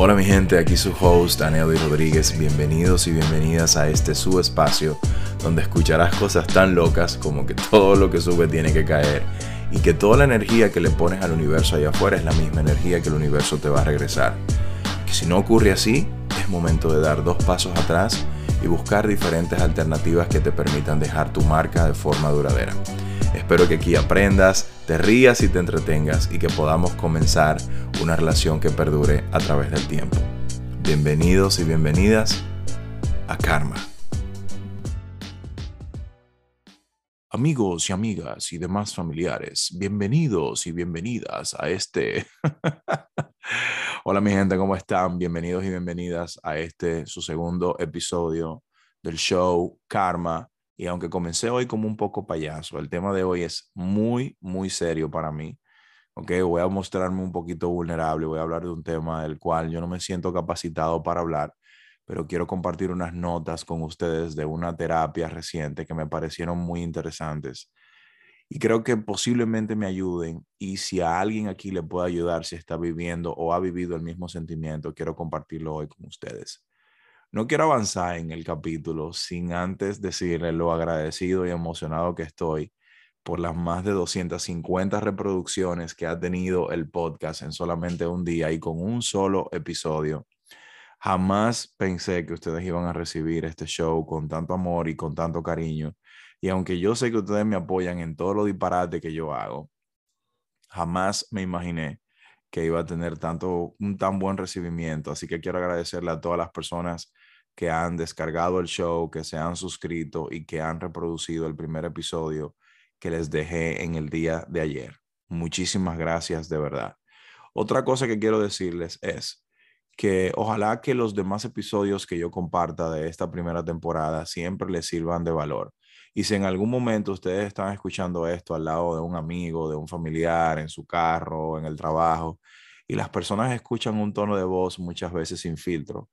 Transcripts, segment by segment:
Hola mi gente, aquí su host Aneldi Rodríguez. Bienvenidos y bienvenidas a este su espacio donde escucharás cosas tan locas como que todo lo que sube tiene que caer y que toda la energía que le pones al universo allá afuera es la misma energía que el universo te va a regresar. Que si no ocurre así, es momento de dar dos pasos atrás y buscar diferentes alternativas que te permitan dejar tu marca de forma duradera. Espero que aquí aprendas, te rías y te entretengas y que podamos comenzar una relación que perdure a través del tiempo. Bienvenidos y bienvenidas a Karma. Amigos y amigas y demás familiares, bienvenidos y bienvenidas a este... Hola mi gente, ¿cómo están? Bienvenidos y bienvenidas a este, su segundo episodio del show Karma. Y aunque comencé hoy como un poco payaso, el tema de hoy es muy, muy serio para mí Ok, voy a mostrarme un poquito vulnerable, voy a hablar de un tema del cual yo no me siento capacitado para hablar, pero quiero compartir unas notas con ustedes de una terapia reciente que me parecieron muy interesantes y creo que posiblemente me ayuden y si a alguien aquí le puede ayudar, si está viviendo o ha vivido el mismo sentimiento, quiero compartirlo hoy con ustedes. No quiero avanzar en el capítulo sin antes decirle lo agradecido y emocionado que estoy por las más de 250 reproducciones que ha tenido el podcast en solamente un día y con un solo episodio. Jamás pensé que ustedes iban a recibir este show con tanto amor y con tanto cariño. Y aunque yo sé que ustedes me apoyan en todo lo disparate que yo hago, jamás me imaginé que iba a tener tanto un tan buen recibimiento. Así que quiero agradecerle a todas las personas que han descargado el show, que se han suscrito y que han reproducido el primer episodio que les dejé en el día de ayer. Muchísimas gracias de verdad. Otra cosa que quiero decirles es que ojalá que los demás episodios que yo comparta de esta primera temporada siempre les sirvan de valor. Y si en algún momento ustedes están escuchando esto al lado de un amigo, de un familiar, en su carro, en el trabajo, y las personas escuchan un tono de voz muchas veces sin filtro,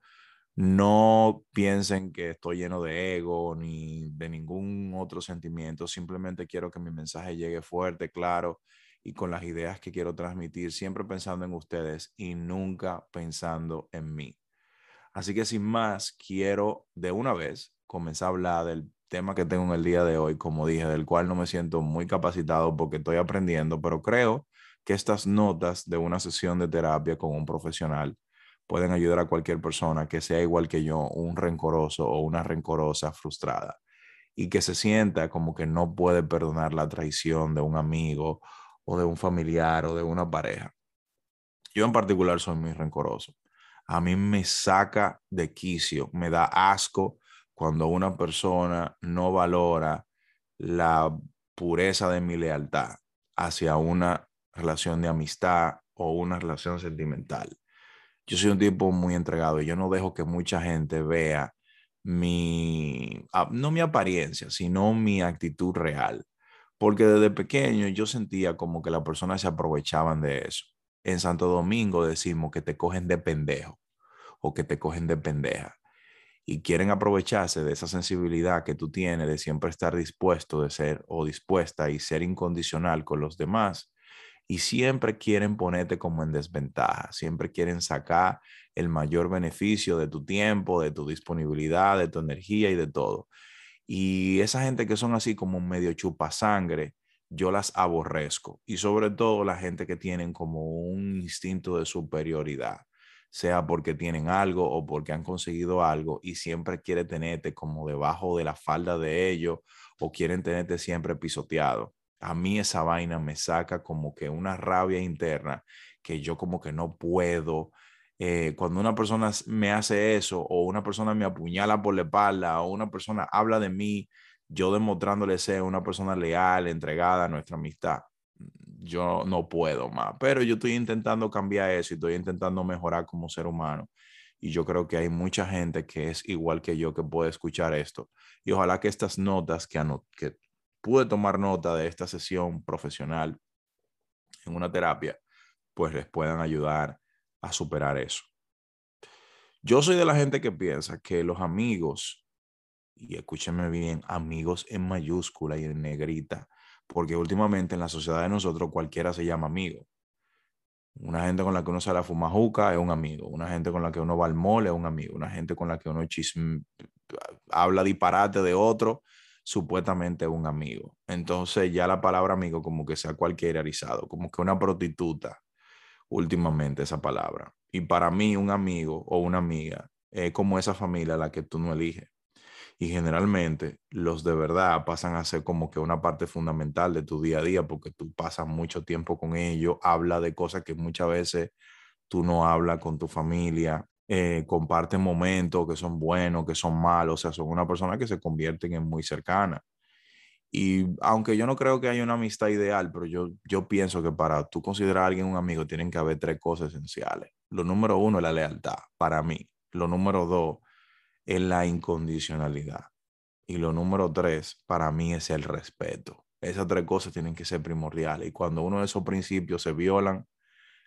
no piensen que estoy lleno de ego ni de ningún otro sentimiento. Simplemente quiero que mi mensaje llegue fuerte, claro y con las ideas que quiero transmitir, siempre pensando en ustedes y nunca pensando en mí. Así que sin más, quiero de una vez comenzar a hablar del tema que tengo en el día de hoy, como dije, del cual no me siento muy capacitado porque estoy aprendiendo, pero creo que estas notas de una sesión de terapia con un profesional pueden ayudar a cualquier persona que sea igual que yo, un rencoroso o una rencorosa frustrada y que se sienta como que no puede perdonar la traición de un amigo o de un familiar o de una pareja. Yo en particular soy muy rencoroso. A mí me saca de quicio, me da asco cuando una persona no valora la pureza de mi lealtad hacia una relación de amistad o una relación sentimental yo soy un tipo muy entregado y yo no dejo que mucha gente vea mi, ah, no mi apariencia, sino mi actitud real. Porque desde pequeño yo sentía como que las personas se aprovechaban de eso. En Santo Domingo decimos que te cogen de pendejo o que te cogen de pendeja y quieren aprovecharse de esa sensibilidad que tú tienes de siempre estar dispuesto de ser o dispuesta y ser incondicional con los demás y siempre quieren ponerte como en desventaja, siempre quieren sacar el mayor beneficio de tu tiempo, de tu disponibilidad, de tu energía y de todo. Y esa gente que son así como medio chupa sangre, yo las aborrezco. Y sobre todo la gente que tienen como un instinto de superioridad, sea porque tienen algo o porque han conseguido algo y siempre quiere tenerte como debajo de la falda de ellos o quieren tenerte siempre pisoteado a mí esa vaina me saca como que una rabia interna que yo como que no puedo. Eh, cuando una persona me hace eso o una persona me apuñala por la espalda o una persona habla de mí, yo demostrándole ser una persona leal, entregada a nuestra amistad, yo no puedo más. Pero yo estoy intentando cambiar eso y estoy intentando mejorar como ser humano. Y yo creo que hay mucha gente que es igual que yo que puede escuchar esto. Y ojalá que estas notas que, que pude tomar nota de esta sesión profesional en una terapia, pues les puedan ayudar a superar eso. Yo soy de la gente que piensa que los amigos, y escúchenme bien, amigos en mayúscula y en negrita, porque últimamente en la sociedad de nosotros cualquiera se llama amigo. Una gente con la que uno sale a fumar juca es un amigo. Una gente con la que uno va al mole es un amigo. Una gente con la que uno habla disparate de otro, supuestamente es un amigo. Entonces ya la palabra amigo como que se ha cualquierarizado, como que una prostituta últimamente esa palabra. Y para mí un amigo o una amiga es como esa familia a la que tú no eliges. Y generalmente los de verdad pasan a ser como que una parte fundamental de tu día a día porque tú pasas mucho tiempo con ellos, habla de cosas que muchas veces tú no hablas con tu familia, eh, comparten momentos que son buenos, que son malos, o sea, son una persona que se convierten en muy cercana. Y aunque yo no creo que haya una amistad ideal, pero yo, yo pienso que para tú considerar a alguien un amigo tienen que haber tres cosas esenciales. Lo número uno es la lealtad, para mí. Lo número dos es la incondicionalidad. Y lo número tres, para mí, es el respeto. Esas tres cosas tienen que ser primordiales. Y cuando uno de esos principios se violan,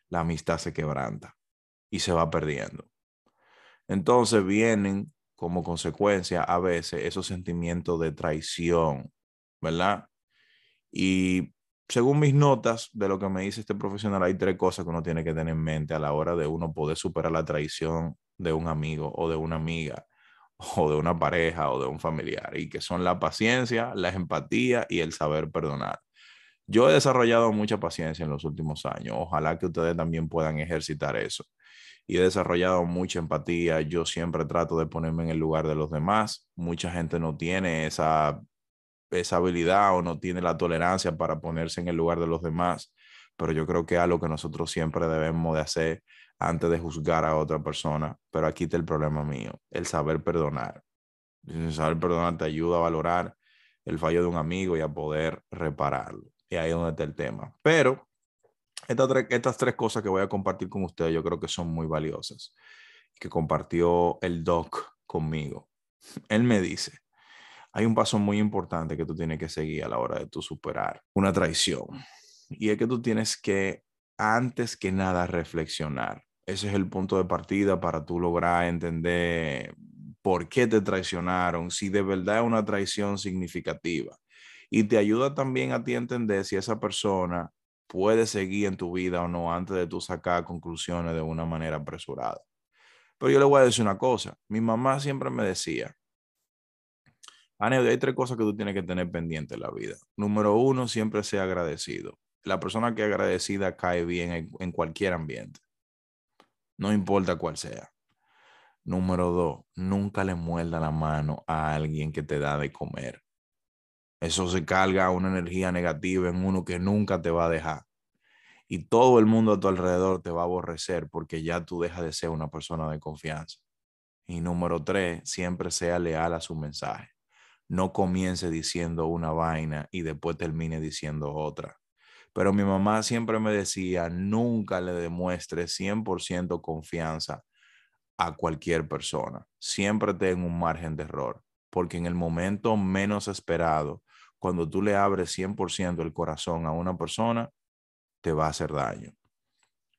la amistad se quebranta y se va perdiendo. Entonces vienen como consecuencia a veces esos sentimientos de traición, ¿verdad? Y según mis notas de lo que me dice este profesional, hay tres cosas que uno tiene que tener en mente a la hora de uno poder superar la traición de un amigo o de una amiga o de una pareja o de un familiar, y que son la paciencia, la empatía y el saber perdonar. Yo he desarrollado mucha paciencia en los últimos años. Ojalá que ustedes también puedan ejercitar eso. Y he desarrollado mucha empatía. Yo siempre trato de ponerme en el lugar de los demás. Mucha gente no tiene esa, esa habilidad o no tiene la tolerancia para ponerse en el lugar de los demás. Pero yo creo que es algo que nosotros siempre debemos de hacer antes de juzgar a otra persona. Pero aquí está el problema mío, el saber perdonar. El saber perdonar te ayuda a valorar el fallo de un amigo y a poder repararlo. Y ahí es donde está el tema. Pero estas tres, estas tres cosas que voy a compartir con ustedes yo creo que son muy valiosas. Que compartió el doc conmigo. Él me dice, hay un paso muy importante que tú tienes que seguir a la hora de tú superar una traición. Y es que tú tienes que, antes que nada, reflexionar ese es el punto de partida para tú lograr entender por qué te traicionaron, si de verdad es una traición significativa. Y te ayuda también a ti a entender si esa persona puede seguir en tu vida o no antes de tú sacar conclusiones de una manera apresurada. Pero yo le voy a decir una cosa. Mi mamá siempre me decía, hay tres cosas que tú tienes que tener pendiente en la vida. Número uno, siempre sea agradecido. La persona que es agradecida cae bien en cualquier ambiente no importa cuál sea. Número dos, nunca le muerda la mano a alguien que te da de comer. Eso se carga una energía negativa en uno que nunca te va a dejar. Y todo el mundo a tu alrededor te va a aborrecer porque ya tú dejas de ser una persona de confianza. Y número tres, siempre sea leal a su mensaje. No comience diciendo una vaina y después termine diciendo otra. Pero mi mamá siempre me decía, nunca le demuestre 100% confianza a cualquier persona. Siempre ten un margen de error, porque en el momento menos esperado, cuando tú le abres 100% el corazón a una persona, te va a hacer daño.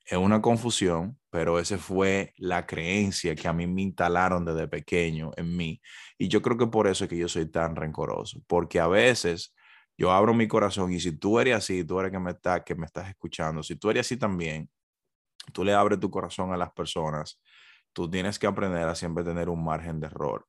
Es una confusión, pero esa fue la creencia que a mí me instalaron desde pequeño en mí. Y yo creo que por eso es que yo soy tan rencoroso, porque a veces yo abro mi corazón y si tú eres así, tú eres que me, está, que me estás escuchando, si tú eres así también, tú le abres tu corazón a las personas, tú tienes que aprender a siempre tener un margen de error.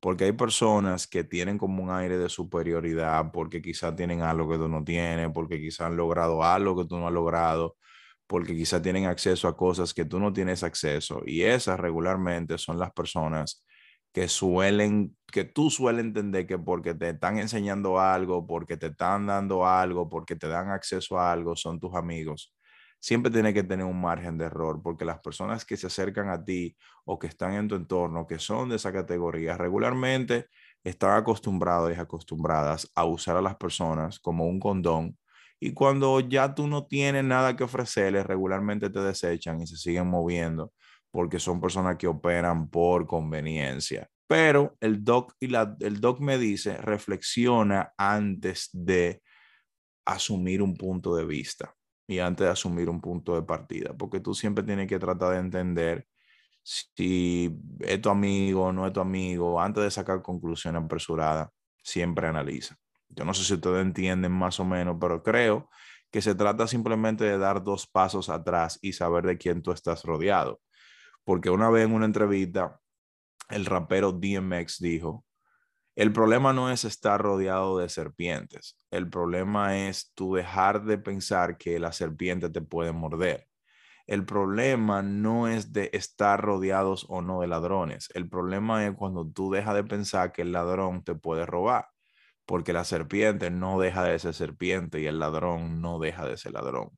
Porque hay personas que tienen como un aire de superioridad, porque quizás tienen algo que tú no tienes, porque quizás han logrado algo que tú no has logrado, porque quizás tienen acceso a cosas que tú no tienes acceso. Y esas regularmente son las personas que suelen, que tú sueles entender que porque te están enseñando algo, porque te están dando algo, porque te dan acceso a algo, son tus amigos. Siempre tienes que tener un margen de error, porque las personas que se acercan a ti o que están en tu entorno, que son de esa categoría, regularmente están acostumbrados y acostumbradas a usar a las personas como un condón. Y cuando ya tú no tienes nada que ofrecerles, regularmente te desechan y se siguen moviendo porque son personas que operan por conveniencia. Pero el doc, y la, el doc me dice, reflexiona antes de asumir un punto de vista y antes de asumir un punto de partida, porque tú siempre tienes que tratar de entender si es tu amigo o no es tu amigo, antes de sacar conclusiones apresuradas, siempre analiza. Yo no sé si ustedes entienden más o menos, pero creo que se trata simplemente de dar dos pasos atrás y saber de quién tú estás rodeado. Porque una vez en una entrevista, el rapero DMX dijo, el problema no es estar rodeado de serpientes, el problema es tú dejar de pensar que la serpiente te puede morder. El problema no es de estar rodeados o no de ladrones. El problema es cuando tú dejas de pensar que el ladrón te puede robar, porque la serpiente no deja de ser serpiente y el ladrón no deja de ser ladrón.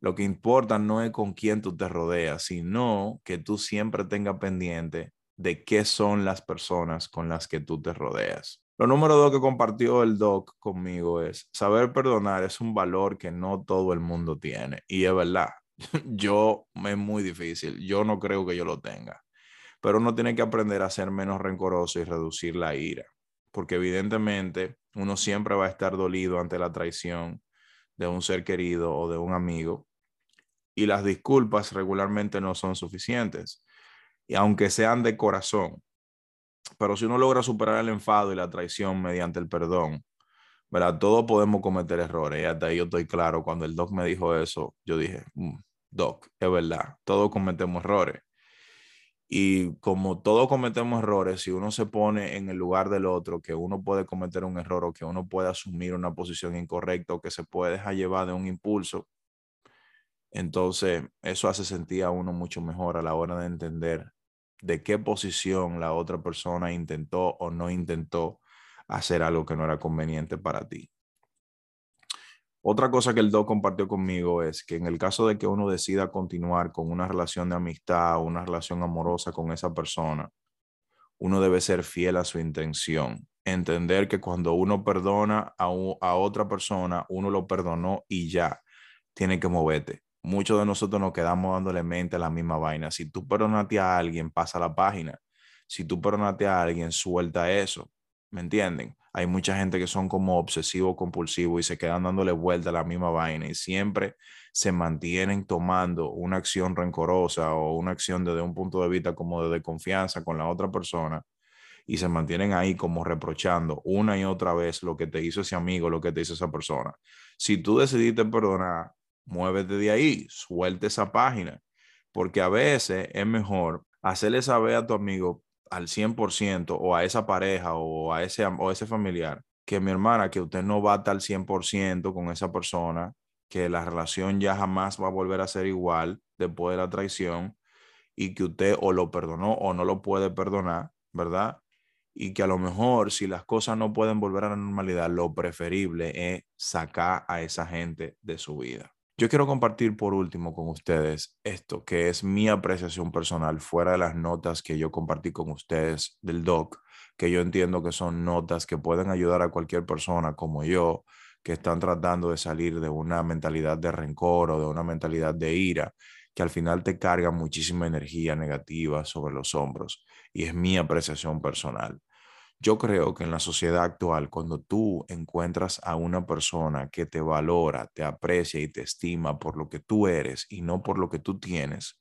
Lo que importa no es con quién tú te rodeas, sino que tú siempre tengas pendiente de qué son las personas con las que tú te rodeas. Lo número dos que compartió el doc conmigo es, saber perdonar es un valor que no todo el mundo tiene. Y es verdad, yo es muy difícil, yo no creo que yo lo tenga. Pero uno tiene que aprender a ser menos rencoroso y reducir la ira, porque evidentemente uno siempre va a estar dolido ante la traición de un ser querido o de un amigo, y las disculpas regularmente no son suficientes y aunque sean de corazón. Pero si uno logra superar el enfado y la traición mediante el perdón, ¿verdad? Todos podemos cometer errores. Y hasta ahí yo estoy claro. Cuando el doc me dijo eso, yo dije, mm, doc, es verdad, todos cometemos errores. Y como todos cometemos errores, si uno se pone en el lugar del otro, que uno puede cometer un error o que uno puede asumir una posición incorrecta o que se puede dejar llevar de un impulso, entonces eso hace sentir a uno mucho mejor a la hora de entender de qué posición la otra persona intentó o no intentó hacer algo que no era conveniente para ti. Otra cosa que el doc compartió conmigo es que en el caso de que uno decida continuar con una relación de amistad o una relación amorosa con esa persona, uno debe ser fiel a su intención. Entender que cuando uno perdona a, a otra persona, uno lo perdonó y ya, tiene que moverte muchos de nosotros nos quedamos dándole mente a la misma vaina. Si tú perdonaste a alguien, pasa la página. Si tú perdonaste a alguien, suelta eso. ¿Me entienden? Hay mucha gente que son como obsesivos compulsivos y se quedan dándole vuelta a la misma vaina y siempre se mantienen tomando una acción rencorosa o una acción desde un punto de vista como de confianza con la otra persona y se mantienen ahí como reprochando una y otra vez lo que te hizo ese amigo, lo que te hizo esa persona. Si tú decidiste perdonar, muévete de ahí, suelte esa página, porque a veces es mejor hacerle saber a tu amigo al 100% o a esa pareja o a ese, o ese familiar que mi hermana, que usted no va a estar al 100% con esa persona, que la relación ya jamás va a volver a ser igual después de la traición y que usted o lo perdonó o no lo puede perdonar, ¿verdad? y que a lo mejor si las cosas no pueden volver a la normalidad, lo preferible es sacar a esa gente de su vida. Yo quiero compartir por último con ustedes esto, que es mi apreciación personal, fuera de las notas que yo compartí con ustedes del doc, que yo entiendo que son notas que pueden ayudar a cualquier persona como yo, que están tratando de salir de una mentalidad de rencor o de una mentalidad de ira, que al final te carga muchísima energía negativa sobre los hombros. Y es mi apreciación personal. Yo creo que en la sociedad actual, cuando tú encuentras a una persona que te valora, te aprecia y te estima por lo que tú eres y no por lo que tú tienes,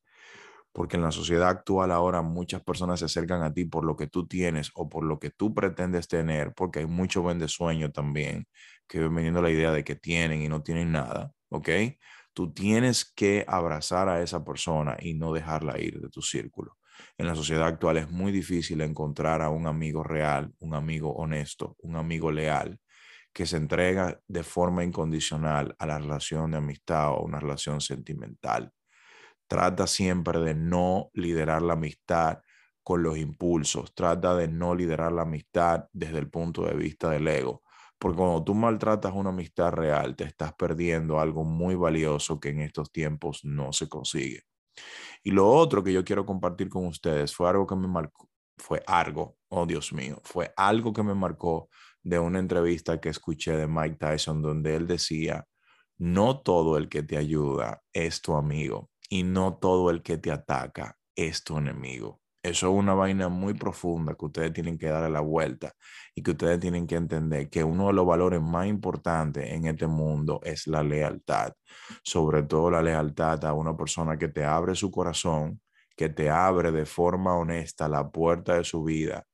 porque en la sociedad actual ahora muchas personas se acercan a ti por lo que tú tienes o por lo que tú pretendes tener, porque hay mucho vende sueño también, que ven veniendo la idea de que tienen y no tienen nada, ¿ok? Tú tienes que abrazar a esa persona y no dejarla ir de tu círculo en la sociedad actual es muy difícil encontrar a un amigo real, un amigo honesto, un amigo leal, que se entrega de forma incondicional a la relación de amistad o una relación sentimental. Trata siempre de no liderar la amistad con los impulsos, trata de no liderar la amistad desde el punto de vista del ego, porque cuando tú maltratas una amistad real, te estás perdiendo algo muy valioso que en estos tiempos no se consigue. Y lo otro que yo quiero compartir con ustedes fue algo que me marcó, fue algo, oh Dios mío, fue algo que me marcó de una entrevista que escuché de Mike Tyson donde él decía, no todo el que te ayuda es tu amigo y no todo el que te ataca es tu enemigo. Eso es una vaina muy profunda que ustedes tienen que darle la vuelta y que ustedes tienen que entender que uno de los valores más importantes en este mundo es la lealtad. Sobre todo la lealtad a una persona que te abre su corazón, que te abre de forma honesta la puerta de su vida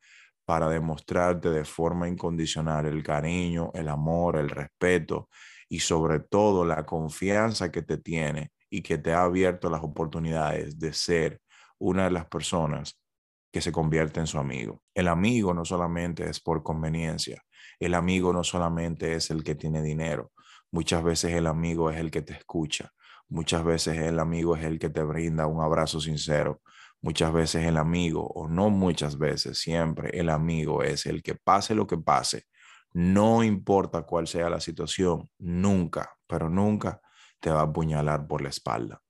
para demostrarte de forma incondicional el cariño, el amor, el respeto y sobre todo la confianza que te tiene y que te ha abierto las oportunidades de ser una de las personas que se convierte en su amigo. El amigo no solamente es por conveniencia, el amigo no solamente es el que tiene dinero, muchas veces el amigo es el que te escucha, muchas veces el amigo es el que te brinda un abrazo sincero, muchas veces el amigo, o no muchas veces, siempre el amigo es el que pase lo que pase, no importa cuál sea la situación, nunca, pero nunca te va a apuñalar por la espalda.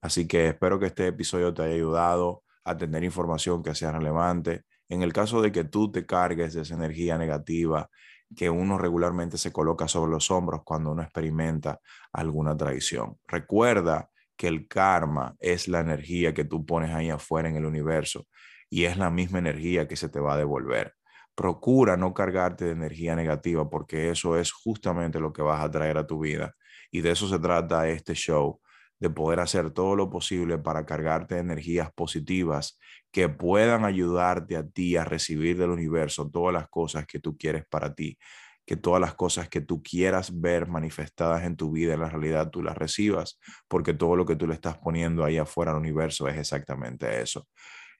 Así que espero que este episodio te haya ayudado a tener información que sea relevante. En el caso de que tú te cargues de esa energía negativa que uno regularmente se coloca sobre los hombros cuando uno experimenta alguna traición. Recuerda que el karma es la energía que tú pones ahí afuera en el universo y es la misma energía que se te va a devolver. Procura no cargarte de energía negativa porque eso es justamente lo que vas a traer a tu vida. Y de eso se trata este show, de poder hacer todo lo posible para cargarte de energías positivas que puedan ayudarte a ti a recibir del universo todas las cosas que tú quieres para ti, que todas las cosas que tú quieras ver manifestadas en tu vida, en la realidad, tú las recibas, porque todo lo que tú le estás poniendo ahí afuera al universo es exactamente eso.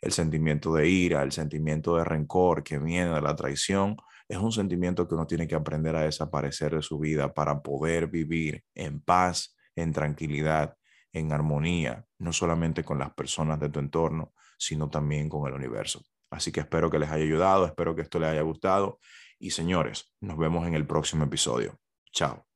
El sentimiento de ira, el sentimiento de rencor que viene de la traición, es un sentimiento que uno tiene que aprender a desaparecer de su vida para poder vivir en paz, en tranquilidad en armonía, no solamente con las personas de tu entorno, sino también con el universo. Así que espero que les haya ayudado, espero que esto les haya gustado y señores, nos vemos en el próximo episodio. Chao.